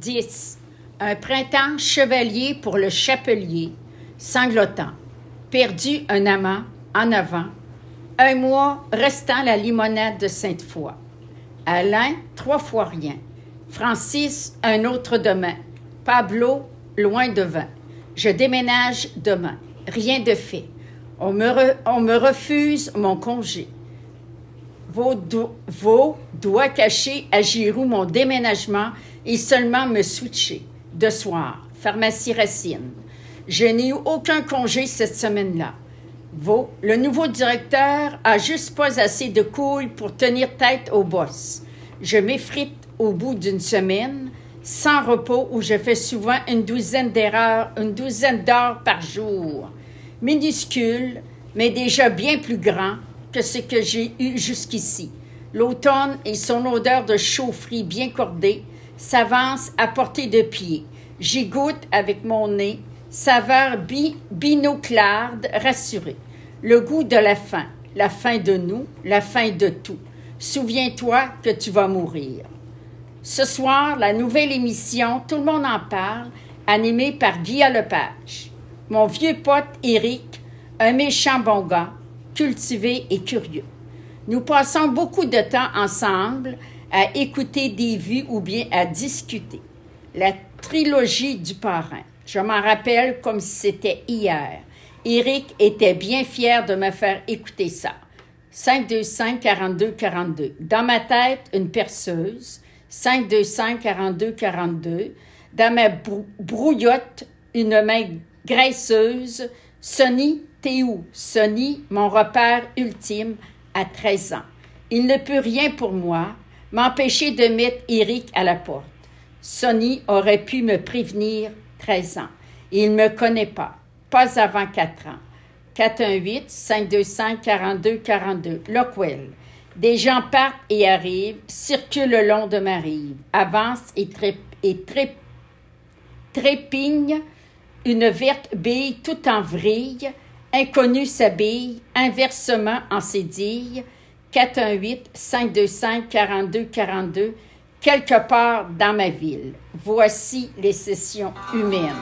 10. Un printemps chevalier pour le chapelier, sanglotant. Perdu un amant, en avant. Un mois restant la limonade de Sainte-Foy. Alain, trois fois rien. Francis, un autre demain. Pablo, loin devant. Je déménage demain. Rien de fait. On me, on me refuse mon congé. Vos doigts cachés à Giroux mon déménagement et seulement me switcher. De soir, pharmacie Racine. Je n'ai eu aucun congé cette semaine-là. Vaux, le nouveau directeur a juste pas assez de couilles pour tenir tête au boss. Je m'effrite au bout d'une semaine, sans repos, où je fais souvent une douzaine d'erreurs, une douzaine d'heures par jour. Minuscule, mais déjà bien plus grand que ce que j'ai eu jusqu'ici. L'automne et son odeur de chaufferie bien cordée s'avancent à portée de pied. J'y goûte avec mon nez, saveur bi binoclarde rassurée. Le goût de la faim, la faim de nous, la faim de tout. Souviens-toi que tu vas mourir. Ce soir, la nouvelle émission Tout le monde en parle, animée par Guy Lepage. Mon vieux pote Eric, un méchant bon gars, cultivé et curieux. Nous passons beaucoup de temps ensemble à écouter des vues ou bien à discuter. La trilogie du parrain. Je m'en rappelle comme si c'était hier. Eric était bien fier de me faire écouter ça. 525 42 42. Dans ma tête, une perceuse. 525 42 42. Dans ma brouillotte, une main graisseuse. Sonny, t'es où? Sonny, mon repère ultime à 13 ans. Il ne peut rien pour moi, m'empêcher de mettre Eric à la porte. Sonny aurait pu me prévenir 13 ans. Il ne me connaît pas, pas avant 4 ans. 418-525-4242. Lockwell. Des gens partent et arrivent, circulent le long de ma rive, avancent et, et trépignent une verte bille tout en vrille, inconnu s'habille, inversement en cédille, 418-525-4242, quelque part dans ma ville. Voici les sessions humaines.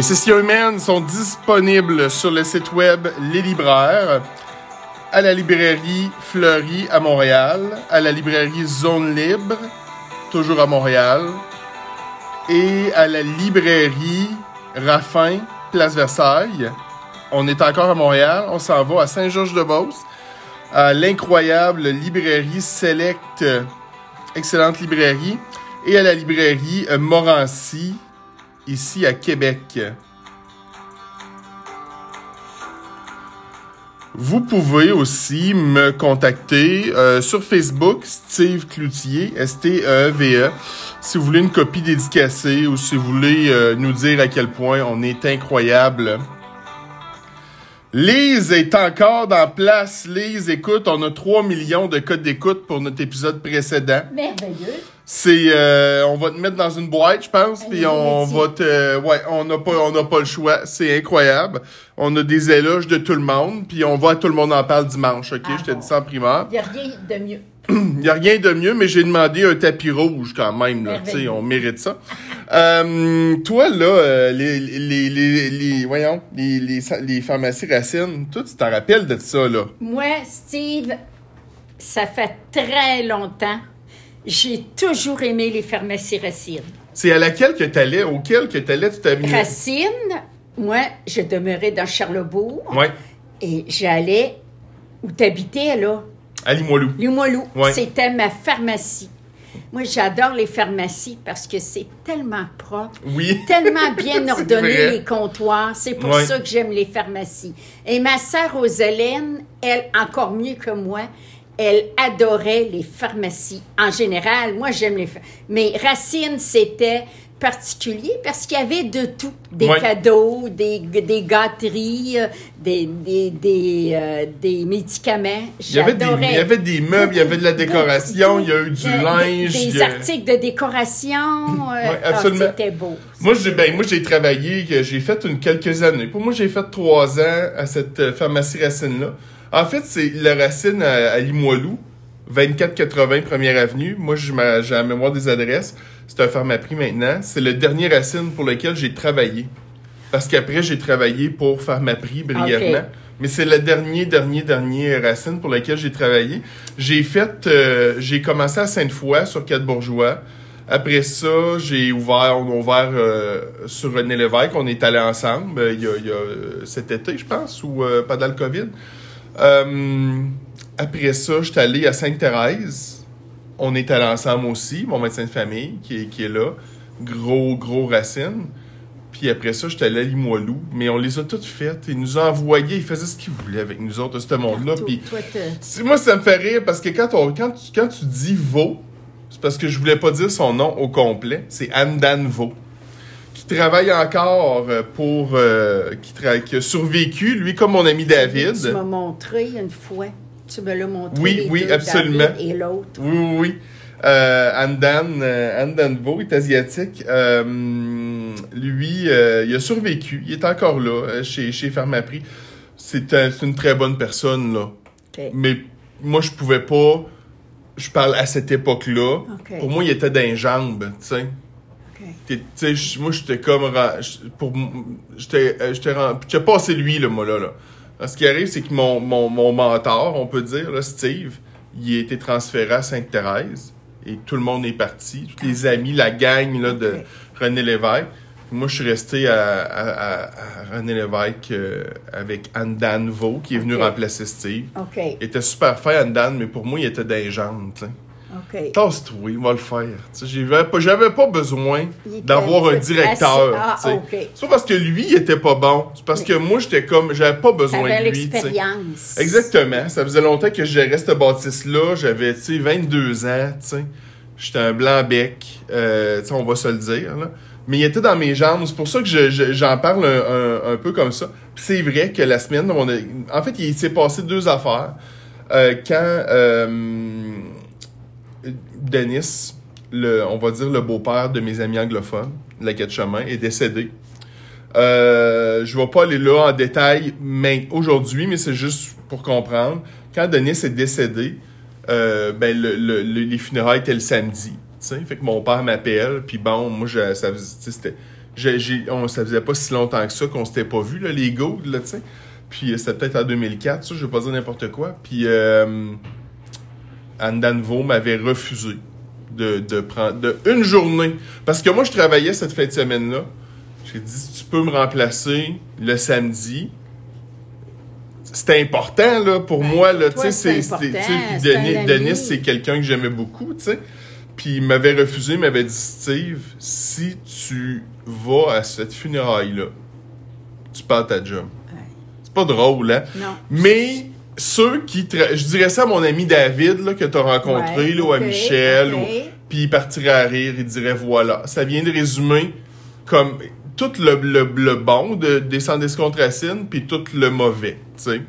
Les sessions humaines sont disponibles sur le site web Les Libraires, à la librairie Fleury à Montréal, à la librairie Zone Libre, toujours à Montréal, et à la librairie Raffin, Place Versailles. On est encore à Montréal, on s'en va à Saint-Georges-de-Beauce, à l'incroyable librairie Select, excellente librairie, et à la librairie Morancy, ici à Québec. Vous pouvez aussi me contacter euh, sur Facebook, Steve Cloutier, S-T-E-V-E, e, si vous voulez une copie dédicacée ou si vous voulez euh, nous dire à quel point on est incroyable. Lise est encore dans place. Lise, écoute, on a 3 millions de codes d'écoute pour notre épisode précédent. Merveilleux. C'est, euh, on va te mettre dans une boîte, je pense, puis on va te, ouais, on n'a pas, on n'a pas le choix. C'est incroyable. On a des éloges de tout le monde, puis on va, tout le monde en parle dimanche, ok? je te dis ça en primaire. Il y a rien de mieux. Il y a rien de mieux, mais j'ai demandé un tapis rouge quand même, là. Tu sais, on mérite ça. euh, toi, là, euh, les, les, les, les, voyons, les, les, les pharmacies racines, toi, tu t'en rappelles de ça, là? Moi, Steve, ça fait très longtemps j'ai toujours aimé les pharmacies Racine. C'est à laquelle que tu allais, auquel que tu allais, tu t'avais Racine, moi, je demeurais dans Charlebourg. Oui. Et j'allais où t'habitais, là? À Limoilou. Limoilou. C'était ma pharmacie. Moi, j'adore les pharmacies parce que c'est tellement propre, Oui. tellement bien ordonné vrai. les comptoirs. C'est pour Ouais. ça que j'aime les pharmacies. Et ma sœur Rosaline, elle, encore mieux que moi, elle adorait les pharmacies. En général, moi, j'aime les pharmacies. Mais Racine, c'était particulier parce qu'il y avait de tout. Des Ouais. cadeaux, des, des gâteries, euh, des, des, des, euh, des médicaments. Il y, avait des, il y avait des meubles, il y avait de la décoration, il y a eu du linge. Des, a- articles de décoration. euh, Ouais, ah, absolument. C'était beau. Moi, j'ai ben, moi, j'ai travaillé, j'ai fait une quelques années. Pour moi, j'ai fait trois ans à cette euh, pharmacie Racine-là. En fait, c'est la Racine à, à Limoilou, 2480 Première Avenue. Moi, j'ai la mémoire des adresses. C'est un pharmaprix maintenant. C'est le dernier Racine pour lequel j'ai travaillé. Parce qu'après, j'ai travaillé pour Pharmaprix brièvement. Ok. Mais c'est le dernier, dernier, dernier Racine pour lequel j'ai travaillé. J'ai fait, euh, j'ai commencé à Sainte-Foy sur Quatre-Bourgeois. Après ça, j'ai ouvert, on a ouvert euh, sur René Lévesque. On est allé ensemble euh, il y a, il y a, cet été, je pense, ou pendant le COVID. Euh, après ça, j'étais allé à Sainte-Thérèse. On est allé ensemble aussi, mon médecin de famille qui est, qui est là. Gros, gros racine. Puis après ça, j'étais allé à Limoilou. Mais on les a toutes faites. Ils nous ont envoyés. Ils faisaient ce qu'ils voulaient avec nous autres, ce monde-là. Puis moi, ça me fait rire parce que quand, on, quand, tu, quand tu dis Vaux, c'est parce que je voulais pas dire son nom au complet. C'est Andan Vaux. Qui travaille encore euh, pour. euh, qui, qui a survécu, lui, comme mon ami David. Tu m'as montré une fois. Tu me l'as montré. Oui, les oui, deux, absolument. David Et l'autre. Oui, oui, oui. Euh, Andan, euh, est asiatique. Euh, lui, euh, il a survécu. Il est encore là, chez, chez Pharmaprix. C'est un- c'est une très bonne personne, là. Mais moi, je pouvais pas. Je parle à cette époque-là. Pour moi, il était les jambes, tu sais. Moi, j'étais comme. Pour, j'étais, euh, j'étais, j'étais passé lui, là, moi, là. là. Ce qui arrive, c'est que mon, mon, mon mentor, on peut dire, là, Steve, il a été transféré à Sainte-Thérèse. Et tout le monde est parti. Tous les amis, la gang là, de. René Lévesque. Moi, je suis resté à, à, à- à René Lévesque euh, avec Andan Vaux, qui est venu Ok. remplacer Steve. OK. Il était super fin, Andan, mais pour moi, il était dans les jambes, tu sais. OK. Tasse-toi, il va le faire. J'avais pas, j'avais pas besoin d'avoir un directeur. Ah, tu sais. OK. C'est pas parce que lui, il était pas bon. C'est parce que moi, j'étais comme, j'avais pas besoin de lui. l'expérience. Exactement. Ça faisait longtemps que je gérais cette bâtisse-là. J'avais, tu sais, 22 ans, tu sais. J'étais un blanc bec, euh, tu sais, on va se le dire, là. Mais il était dans mes jambes. C'est pour ça que je- je- j'en parle un, un- un peu comme ça. C'est vrai que la semaine, on a... en fait, il s'est passé deux affaires. Euh, quand euh, Denis, le, on va dire le beau-père de mes amis anglophones, la quête chemin, est décédé. Euh, je vais pas aller là en détail aujourd'hui, mais c'est juste pour comprendre. Quand Denis est décédé, euh, ben le, le- le- les funérailles étaient le samedi. Fait que mon père m'appelle, puis bon, moi, je, ça, on, ça faisait pas si longtemps que ça qu'on s'était pas vu, là, les Goudes. Puis euh, c'était peut-être en 2004, ça, je vais pas dire n'importe quoi. Puis Anne Danvo m'avait refusé de, de prendre de une journée. Parce que moi, je travaillais cette fin de semaine-là. J'ai dit, si tu peux me remplacer le samedi, c'était important, là, pour Ben, moi, là, tu toi, sais, c'est Denis, c'est quelqu'un que j'aimais beaucoup, tu sais. Puis il m'avait refusé, il m'avait dit, Steve, si tu vas à cette funéraille-là, tu perds ta job. Ouais. C'est pas drôle, hein? Non. Mais ceux qui... tra- Je dirais ça à mon ami David, là, que t'as rencontré, Ouais, là, ou à Michel, ou- puis il partirait à rire, il dirait, voilà. Ça vient de résumer comme tout le, le, le bon de, des contre Racine, puis tout le mauvais, tu sais.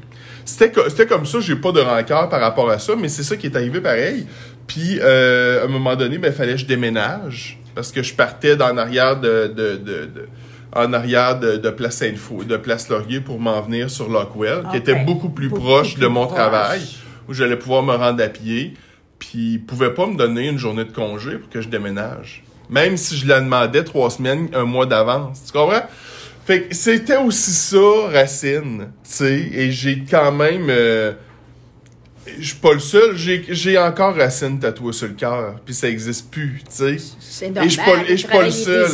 C'était c'était comme ça, j'ai pas de rancœur par rapport à ça, mais c'est ça qui est arrivé pareil. Puis, euh, à un moment donné, ben, fallait que je déménage, parce que je partais dans arrière de... de, de, de- en arrière de, de Place Sainte-Foy, de Place Laurier pour m'en venir sur Lockwell, qui Ok. était beaucoup plus Beaucoup proche plus de mon proche. travail, où j'allais pouvoir me rendre à pied. Puis, ils pouvaient pas me donner une journée de congé pour que je déménage. Même si je la demandais trois semaines, un mois d'avance. Tu comprends? Fait que c'était aussi ça, Racine. Tu sais, et j'ai quand même. euh, je suis pas le seul. J'ai encore Racine tatouée sur le cœur, puis ça existe plus, tu sais. C'est Et je suis pas, et je suis pas le seul.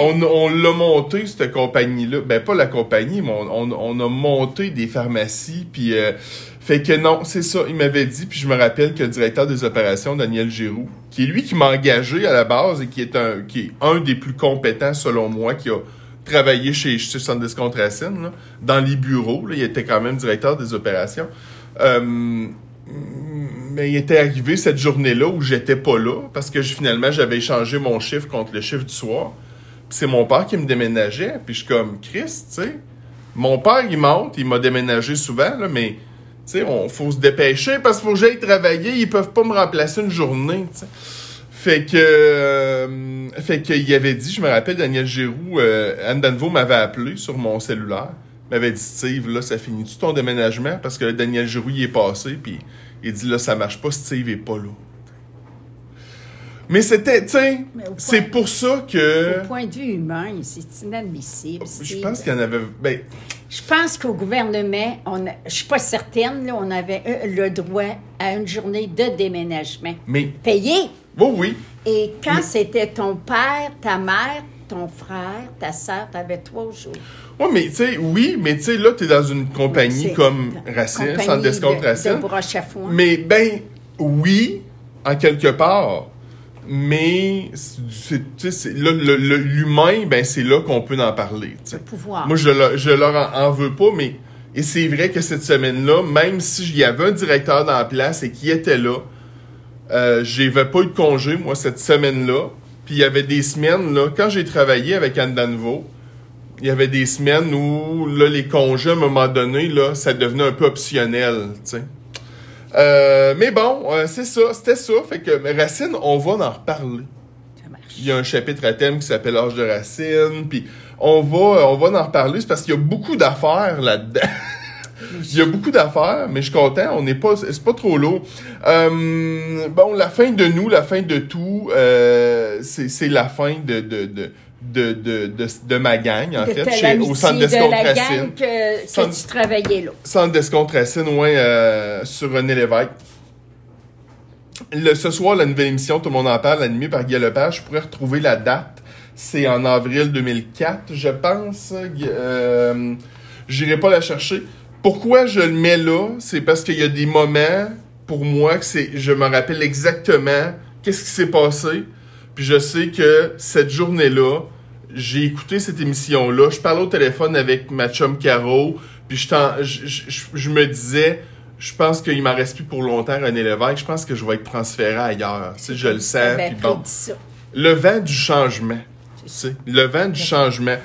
On, on l'a monté, cette compagnie-là. Ben, pas la compagnie, mais on, on, on a monté des pharmacies. Puis, euh, fait que non, c'est ça. Il m'avait dit, puis je me rappelle que le directeur des opérations, Daniel Giroux, qui est lui qui m'a engagé à la base et qui est un, qui est un des plus compétents, selon moi, qui a travaillé chez, chez Centre d'escompte Racine, là, dans les bureaux. Là, il était quand même directeur des opérations. Euh, mais il était arrivé cette journée-là où j'étais pas là parce que finalement j'avais échangé mon chiffre contre le chiffre du soir. C'est mon père qui me déménageait. Puis je suis comme Chris, tu sais. Mon père il monte, il m'a déménagé souvent mais tu sais, on faut se dépêcher parce qu'il faut que j'aille travailler. Ils peuvent pas me remplacer une journée. Fait que, euh, fait qu'il avait dit, je me rappelle, Daniel Giroux, euh, Anne Danvaux m'avait appelé sur mon cellulaire, m'avait dit, Steve, là, ça finit-tu ton déménagement? Parce que là, Daniel Giroux, il est passé, puis il dit, là, ça marche pas, Steve est pas là. Mais c'était, point- c'est pour ça que, Au point de vue humain, c'est inadmissible. je pense qu'il y en avait, ben, Je pense qu'au gouvernement, on a- je suis pas certaine, là, on avait euh, le droit à une journée de déménagement mais, payé. oui, oui, Et quand Mais- c'était ton père, ta mère, ton frère, ta soeur, tu avais trois jours. Ouais, mais tu sais, oui, mais tu sais, là, t'es dans une compagnie comme Racine, Centre d'escompte de- Racine. De. Mais ben oui, en quelque part. Mais le- le- l'humain, ben c'est là qu'on peut en parler. tu sais. Le pouvoir. Moi, je, leur- je leur en, en veux pas, mais et c'est vrai que cette semaine-là, même s'il y avait un directeur dans la place et qui était là, euh, j'avais pas eu de congé, moi, cette semaine-là. Puis il y avait des semaines, là, quand j'ai travaillé avec Anne Danvaux, il y avait des semaines où là, les congés, à un moment donné, là, ça devenait un peu optionnel, tu sais. Euh, mais bon, euh, c'est ça, c'était ça. Fait que Racine, on va en reparler. Ça marche. Il y a un chapitre à thème qui s'appelle L'âge de Racine, puis on va, on va en reparler, c'est parce qu'il y a beaucoup d'affaires là-dedans. Il y a beaucoup d'affaires, mais je suis content, on n'est pas, c'est pas trop lourd. Euh, bon, la fin de nous, la fin de tout, euh, c'est la fin de, de, de, de, de, de, de ma gang, en De fait, chez, au centre de d'escompte la Racine. que, que Centre- tu travaillais là. Centre d'escompte Racine, ouais, euh, sur René Lévesque. Le, ce soir, la nouvelle émission, tout le monde en parle, animée par Guy Lepage. Je pourrais retrouver la date. C'est en avril 2004, je pense. Euh, J'irai pas la chercher. Pourquoi je le mets là? C'est parce qu'il y a des moments, pour moi, que c'est, je me rappelle exactement qu'est-ce qui s'est passé. Puis je sais que cette journée-là, j'ai écouté cette émission-là. Je parlais au téléphone avec ma chum Caro. Puis je, t'en- je, je- je- je me disais, je pense qu'il m'en reste plus pour longtemps, René Lévesque. Je pense que je vais être transféré ailleurs. Tu sais, je le sens. Ben, puis bon. prédit ça. Le vent du changement. Tu sais, le vent du changement.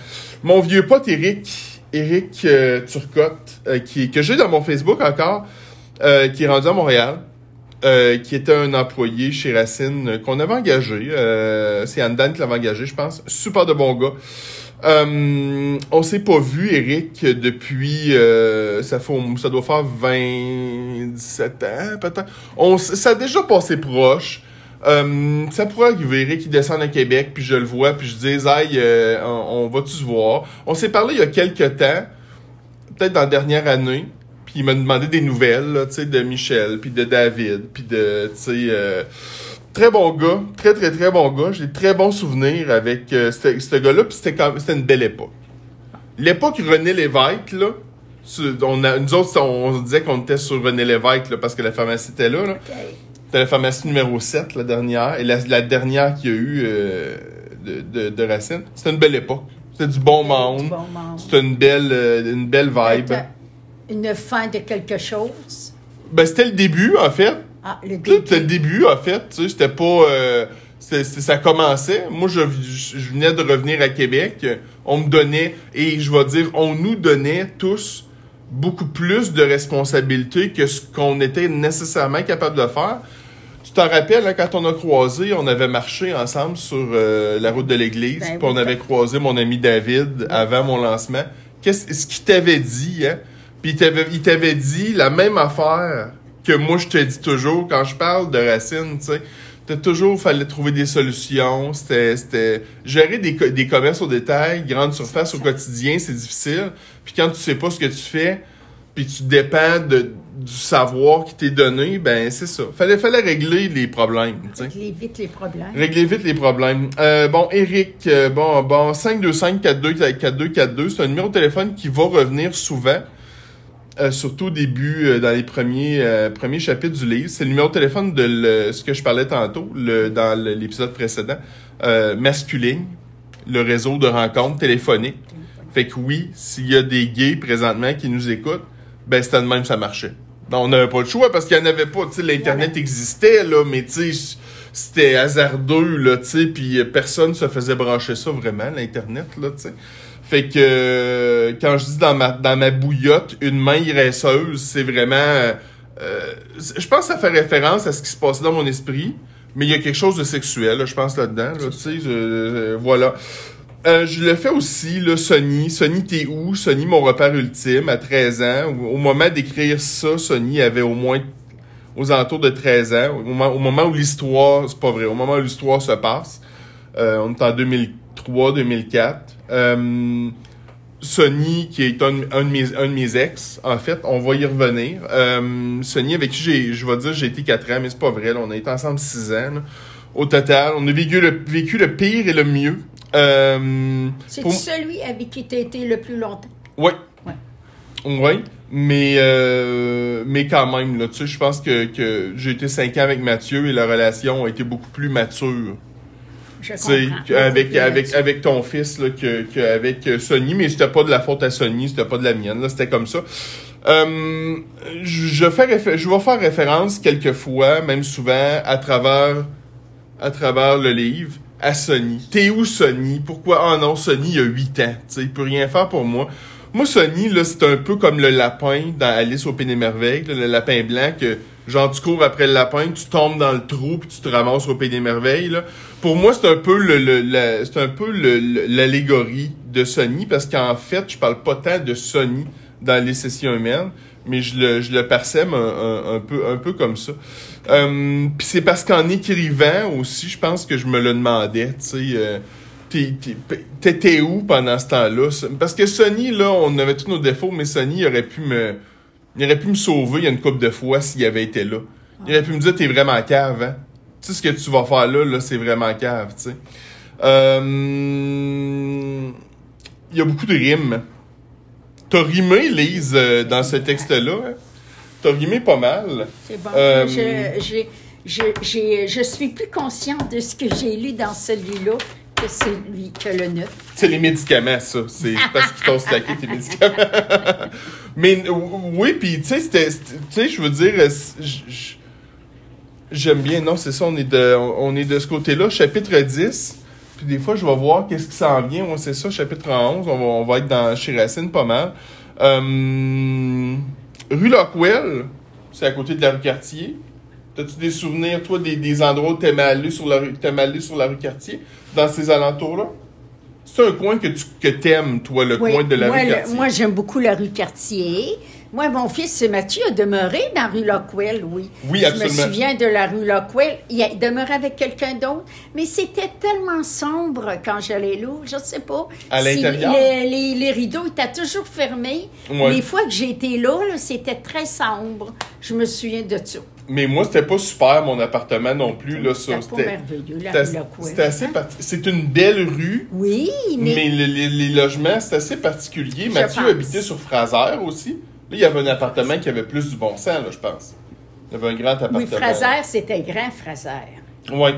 Mon vieux pote Eric, Eric euh, Turcotte, euh, qui, que j'ai dans mon Facebook encore, euh, qui est rendu à Montréal, euh, qui était un employé chez Racine euh, qu'on avait engagé. c'est Anne Dan qui l'avait engagé, je pense. Super de bon gars. On s'est pas vu, Eric, depuis... ça, fait, ça doit faire 27 ans, peut-être. Ça a déjà passé proche. Euh, ça pourrait arriver, Eric, il descend à Québec, puis je le vois, puis je dis, Aïe, euh, on, va-tu voir? On s'est parlé il y a quelques temps, peut-être dans la dernière année, puis il m'a demandé des nouvelles, là, tu sais, de Michel, puis de David, puis de, tu sais... euh, Très bon gars, très très très bon gars. J'ai de très bons souvenirs avec ce gars-là, puis c'était une belle époque. L'époque René Lévesque, là, on a, nous autres, on, disait qu'on était sur René Lévesque là, parce que la pharmacie était là. là. C'était la pharmacie numéro 7, la dernière, et la, la dernière qu'il y a eu euh, de, de, de Racine. C'était une belle époque. C'était du bon monde. Bon. C'était une belle, euh, une belle vibe. Une fin de quelque chose. Ben, c'était le début, en fait. Ah, le sais, C'était le début. début, en fait. Tu sais, c'était pas. euh, ça commençait. Moi, je, je, je venais de revenir à Québec. On me donnait, et je vais dire, on nous donnait tous beaucoup plus de responsabilités que ce qu'on était nécessairement capable de faire. Tu t'en rappelles, hein, quand on a croisé, on avait marché ensemble sur euh, la route de l'église, Ben puis on avait croisé mon ami David avant mon lancement. Qu'est-ce ce qu'il t'avait dit, hein? Puis il t'avait, dit la même affaire que moi je te dis toujours quand je parle de Racine, tu sais. T'as toujours fallait trouver des solutions. C'était, c'était gérer des, co- des commerces au détail, grande surface au quotidien, c'est difficile. Puis quand tu sais pas ce que tu fais, puis tu dépends de, du savoir qui t'est donné, ben c'est ça. Fallait, fallait régler les problèmes. Régler vite les problèmes. Régler vite les problèmes. Euh, bon, Eric, euh, bon, bon, 525-4242, c'est un numéro de téléphone qui va revenir souvent. euh, surtout au début, dans les premiers, premiers chapitres du livre. C'est le numéro de téléphone de le- ce que je parlais tantôt, le, dans l'épisode précédent. Masculine, le réseau de rencontres téléphoniques. Fait que oui, s'il y a des gays présentement qui nous écoutent, ben c'était de même ça marchait. Ben, on n'avait pas le choix parce qu'il n'y en avait pas. Tu sais, l'Internet existait, là, mais tu sais, c'était hasardeux, là, puis personne se faisait brancher ça vraiment, l'Internet, là, tu sais. Fait que euh, quand je dis dans ma, dans ma bouillotte, une main iresseuse, c'est vraiment... euh, euh, je pense que ça fait référence à ce qui se passait dans mon esprit, mais il y a quelque chose de sexuel, là, je pense, là-dedans, là, tu sais, je- je- voilà. Euh, je le fais aussi, là, Sony. Sony, t'es où? Sony, mon repère ultime, à 13 ans. Au, moment d'écrire ça, Sony avait au moins aux alentours de 13 ans. Au moment, au moment où l'histoire, c'est pas vrai, au moment où l'histoire se passe. Euh, on est en 2003-2004. Euh, Sony, qui est un, de mes, un de mes ex, en fait, on va y revenir. Euh, Sony, avec qui j'ai, je vais dire, j'ai été 4 ans, mais c'est pas vrai, on a été ensemble 6 ans. là. Au total, on a vécu le, vécu le pire et le mieux. Euh, C'est pour- celui avec qui tu as été le plus longtemps. Ouais. Ouais. Mais, euh, mais quand même, là, tu sais, je pense que, que j'ai été 5 ans avec Mathieu et la relation a été beaucoup plus mature. Je comprends. avec, avec, avec ton fils, là, que, que avec euh, Sony, mais c'était pas de la faute à Sony, c'était pas de la mienne, là, c'était comme ça. Euh, je, fais je vais faire référence quelquefois, même souvent, à travers, à travers le livre, à Sony. T'es où Sony? Pourquoi? Ah non, Sony, il a 8 ans. Tu sais, il peut rien faire pour moi. Moi, Sony, là, c'est un peu comme le lapin dans Alice au Pays des Merveilles, le lapin blanc que, genre, tu cours après le lapin, tu tombes dans le trou, puis tu te ramasses au Pays des Merveilles, là. Pour moi, c'est un peu le, le- c'est un peu l'allégorie de Sony, parce qu'en fait, je parle pas tant de Sony dans les sessions humaines, mais je le, je le un, un- un peu, un peu comme ça. Euh, puis c'est parce qu'en écrivant aussi, je pense que je me le demandais, tu sais, euh, t'étais où pendant ce temps-là? Parce que Sony, là, on avait tous nos défauts, mais Sony aurait pu me, il aurait pu me sauver il y a une couple de fois s'il avait été là. Il aurait pu me dire, t'es vraiment cave, hein? Tu sais, ce que tu vas faire là, là, c'est vraiment cave, tu sais. Euh, Il y a beaucoup de rimes. T'as rimé, Lise, euh, dans ce texte-là. hein? T'as rimé pas mal. C'est bon. Euh, Je, je suis plus consciente de ce que j'ai lu dans celui-là que celui que le neuf. C'est les médicaments, ça. C'est parce qu'ils t'ont stacké tes médicaments. Mais oui, puis tu sais, je veux dire, euh, j'aime bien. Non, c'est ça. On est de, on est de ce côté-là, chapitre 10. Puis des fois, je vais voir qu'est-ce qui s'en vient. Ouais, c'est ça, chapitre 11. On va, on va être dans chez Racine pas mal. Euh, rue Lockwell, c'est à côté de la rue Cartier. T'as-tu des souvenirs, toi, des, des endroits où t'aimais aller sur la rue, aller sur la rue Cartier, dans ces alentours-là? C'est un coin que tu que t'aimes, toi, le Oui, coin de la moi, rue le- Cartier. moi, j'aime beaucoup la rue Cartier. Moi, mon fils Mathieu a demeuré dans la rue Lockwell, oui. Oui, Je absolument. me souviens de la rue Lockwell. Il a- avec quelqu'un d'autre, mais c'était tellement sombre quand j'allais là. Je ne sais pas. À l'intérieur? Les, les- les rideaux étaient toujours fermés. Ouais. Les fois que été là, là, c'était très sombre. Je me souviens de ça. Mais moi, c'était pas super, mon appartement non plus. Là. C'était pas merveilleux, la rue Lockwell. assez parti- C'est une belle rue, Oui, mais, mais, le- les, les logements, c'est assez particulier. Je Mathieu pense. habitait sur Fraser aussi. Là, il y avait un appartement qui avait plus du bon sens, là, je pense. Il y avait un grand appartement. oui, Fraser, c'était grand Fraser. Ouais.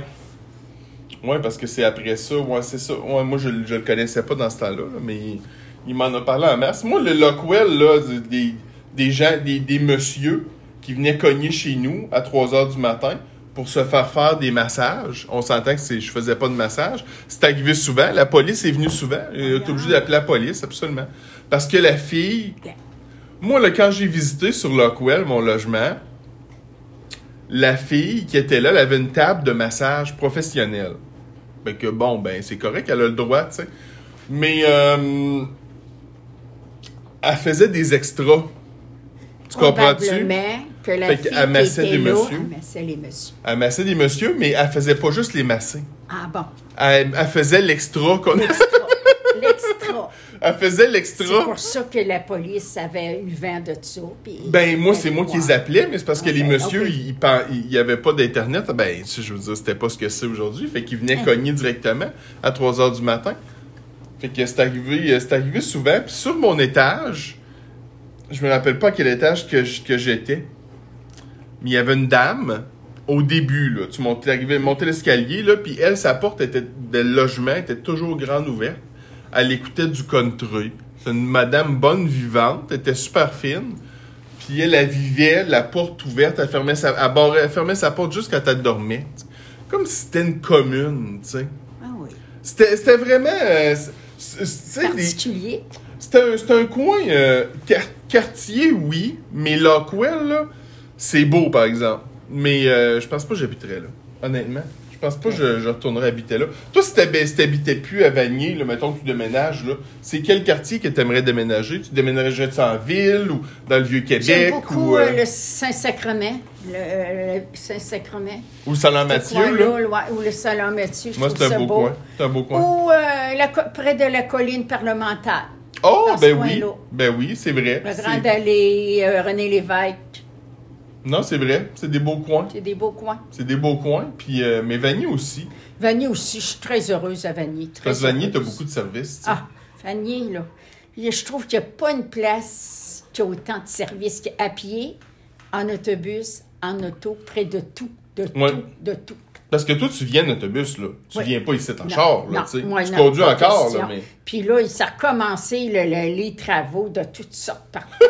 Ouais, parce que c'est après ça. Ouais, c'est ça. Ouais, moi, je, je le connaissais pas dans ce temps-là, là, mais il, il m'en a parlé en masse. Moi, le Lockwell, là, des, des gens, des, des messieurs qui venaient cogner chez nous à 3 heures du matin pour se faire faire des massages. On s'entend que je faisais pas de massage. C'est arrivé souvent. La police est venue souvent. J'ai été obligé d'appeler la police, absolument. Parce que la fille. Moi, là, quand j'ai visité sur Lockwell, mon logement, la fille qui était là, elle avait une table de massage professionnelle. Ben que bon, ben c'est correct, elle a le droit, tu sais. Mais euh, elle faisait des extras. Tu comprends-tu? Que la Fait fille qui massait était des là, messieurs. elle massait les messieurs. Elle massait des messieurs, mais elle faisait pas juste les masser. Ah bon, Elle, elle faisait l'extra qu'on. l'extra. Elle faisait C'est l'extra. pour ça que la police avait eu vent de ça. Ben, moi, c'est moi qui les appelais, mais c'est parce que Ok, les messieurs, ok. ils il n'y avait pas d'Internet. Ben, tu sais, je veux dire, c'était pas ce que c'est aujourd'hui. Fait qu'ils venaient Hein. cogner directement à 3 h du matin. Fait que c'est arrivé, euh, c'est arrivé souvent. Puis sur mon étage, je me rappelle pas à quel étage que j'étais, mais il y avait une dame au début, là. Tu montais, arrivais, montais l'escalier, là, puis elle, sa porte était, de logement était toujours grande ouverte. Elle écoutait du country. C'est une madame bonne vivante, elle était super fine. Puis elle, elle vivait, la porte ouverte, elle fermait sa, elle barrait- elle fermait sa porte juste quand elle dormait. Comme si c'était une commune, tu sais. Ah oui. C'était c'était vraiment... euh, Particulier. c'était un, c'était un coin euh, quar- quartier, oui, mais Lockwell, là, c'est beau, par exemple. Mais euh, je pense pas que j'habiterais là, honnêtement. Je pense pas que je, je retournerais habiter là. Toi, si t'hab- si t'habitais plus à Vanier, là, mettons que tu déménages, là, c'est quel quartier que t'aimerais déménager? Tu déménagerais en ville ou dans le Vieux-Québec J'aime beaucoup ou, euh, euh, le Saint-Sacrement. Le, euh, le Saint-Sacrement. ou Salon Ce Mathieu, coin-là, là? ouais, ou le Salon Mathieu. je Moi, c'est un beau coin. C'est un beau coin. Ou euh, la près de la colline parlementaire. oh, ben oui. Ben oui, c'est vrai. La Grande Allée, euh, René Lévesque. Non, c'est vrai. C'est des beaux coins. C'est des beaux coins. C'est des beaux coins. Puis, euh, mais Vanier aussi. Vanier aussi, je suis très heureuse à Vanier. Très Parce que Vanier, t'as heureuse. beaucoup de services. tu. Ah, Vanier, là. Et Je trouve qu'il n'y a pas une place qui a autant de services qu'à pied, en autobus, en auto, près de tout. De Ouais. tout, de tout. Parce que toi, tu viens en autobus, là. Tu Oui. viens pas ici en Non, char, là, non, tu sais. moi, Tu non, conduis encore, question. là, mais... Puis là, ça a le- le- les travaux de toutes sortes partout.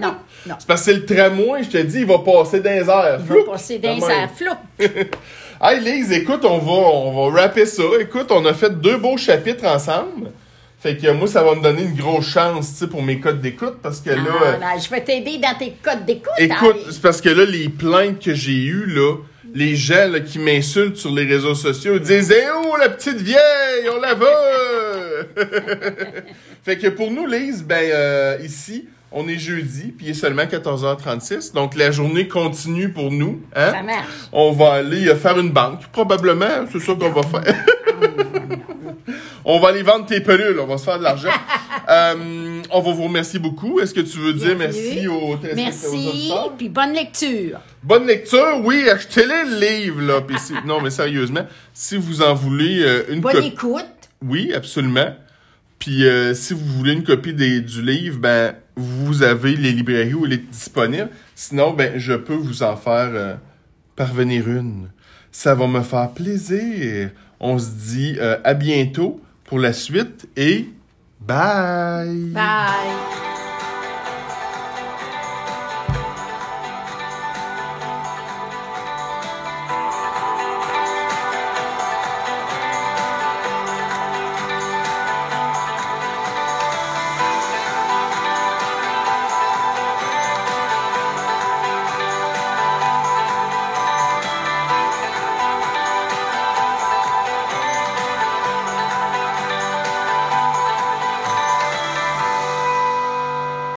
non, non. C'est parce que c'est le tramway, je te dis, il va passer dans les airs. Il Floup! va passer dans les airs. Floup! Hey, Lise, écoute, on va, on va rapper ça. Écoute, on a fait deux beaux chapitres ensemble. Fait que moi, ça va me donner une grosse chance, tu sais, pour mes codes d'écoute, parce que là... Ah, là, je vais t'aider dans tes codes d'écoute. Écoute, hein. c'est parce que là, les plaintes que j'ai eues, là, les gens là, qui m'insultent sur les réseaux sociaux disent Eh oh, la petite vieille, on la veut! fait que pour nous, Lise, ben, euh, ici, on est jeudi, puis il est seulement 14h36, donc la journée continue pour nous. Hein? Ça marche. On va aller euh, faire une banque, probablement, c'est ça qu'on va faire. on va aller vendre tes pelules, on va se faire de l'argent. Euh, on va vous remercier beaucoup. Est-ce que tu veux dire merci aux Merci, puis bonne lecture. Bonne lecture, oui, achetez-les le livre, là. Si- non, mais sérieusement, si vous en voulez euh, une Bonne copie. écoute. Oui, absolument. Puis euh, si vous voulez une copie des- du livre, ben vous avez les librairies où il est disponible. Sinon, ben je peux vous en faire euh, parvenir une. Ça va me faire plaisir. On se dit à bientôt pour la suite et bye. Bye.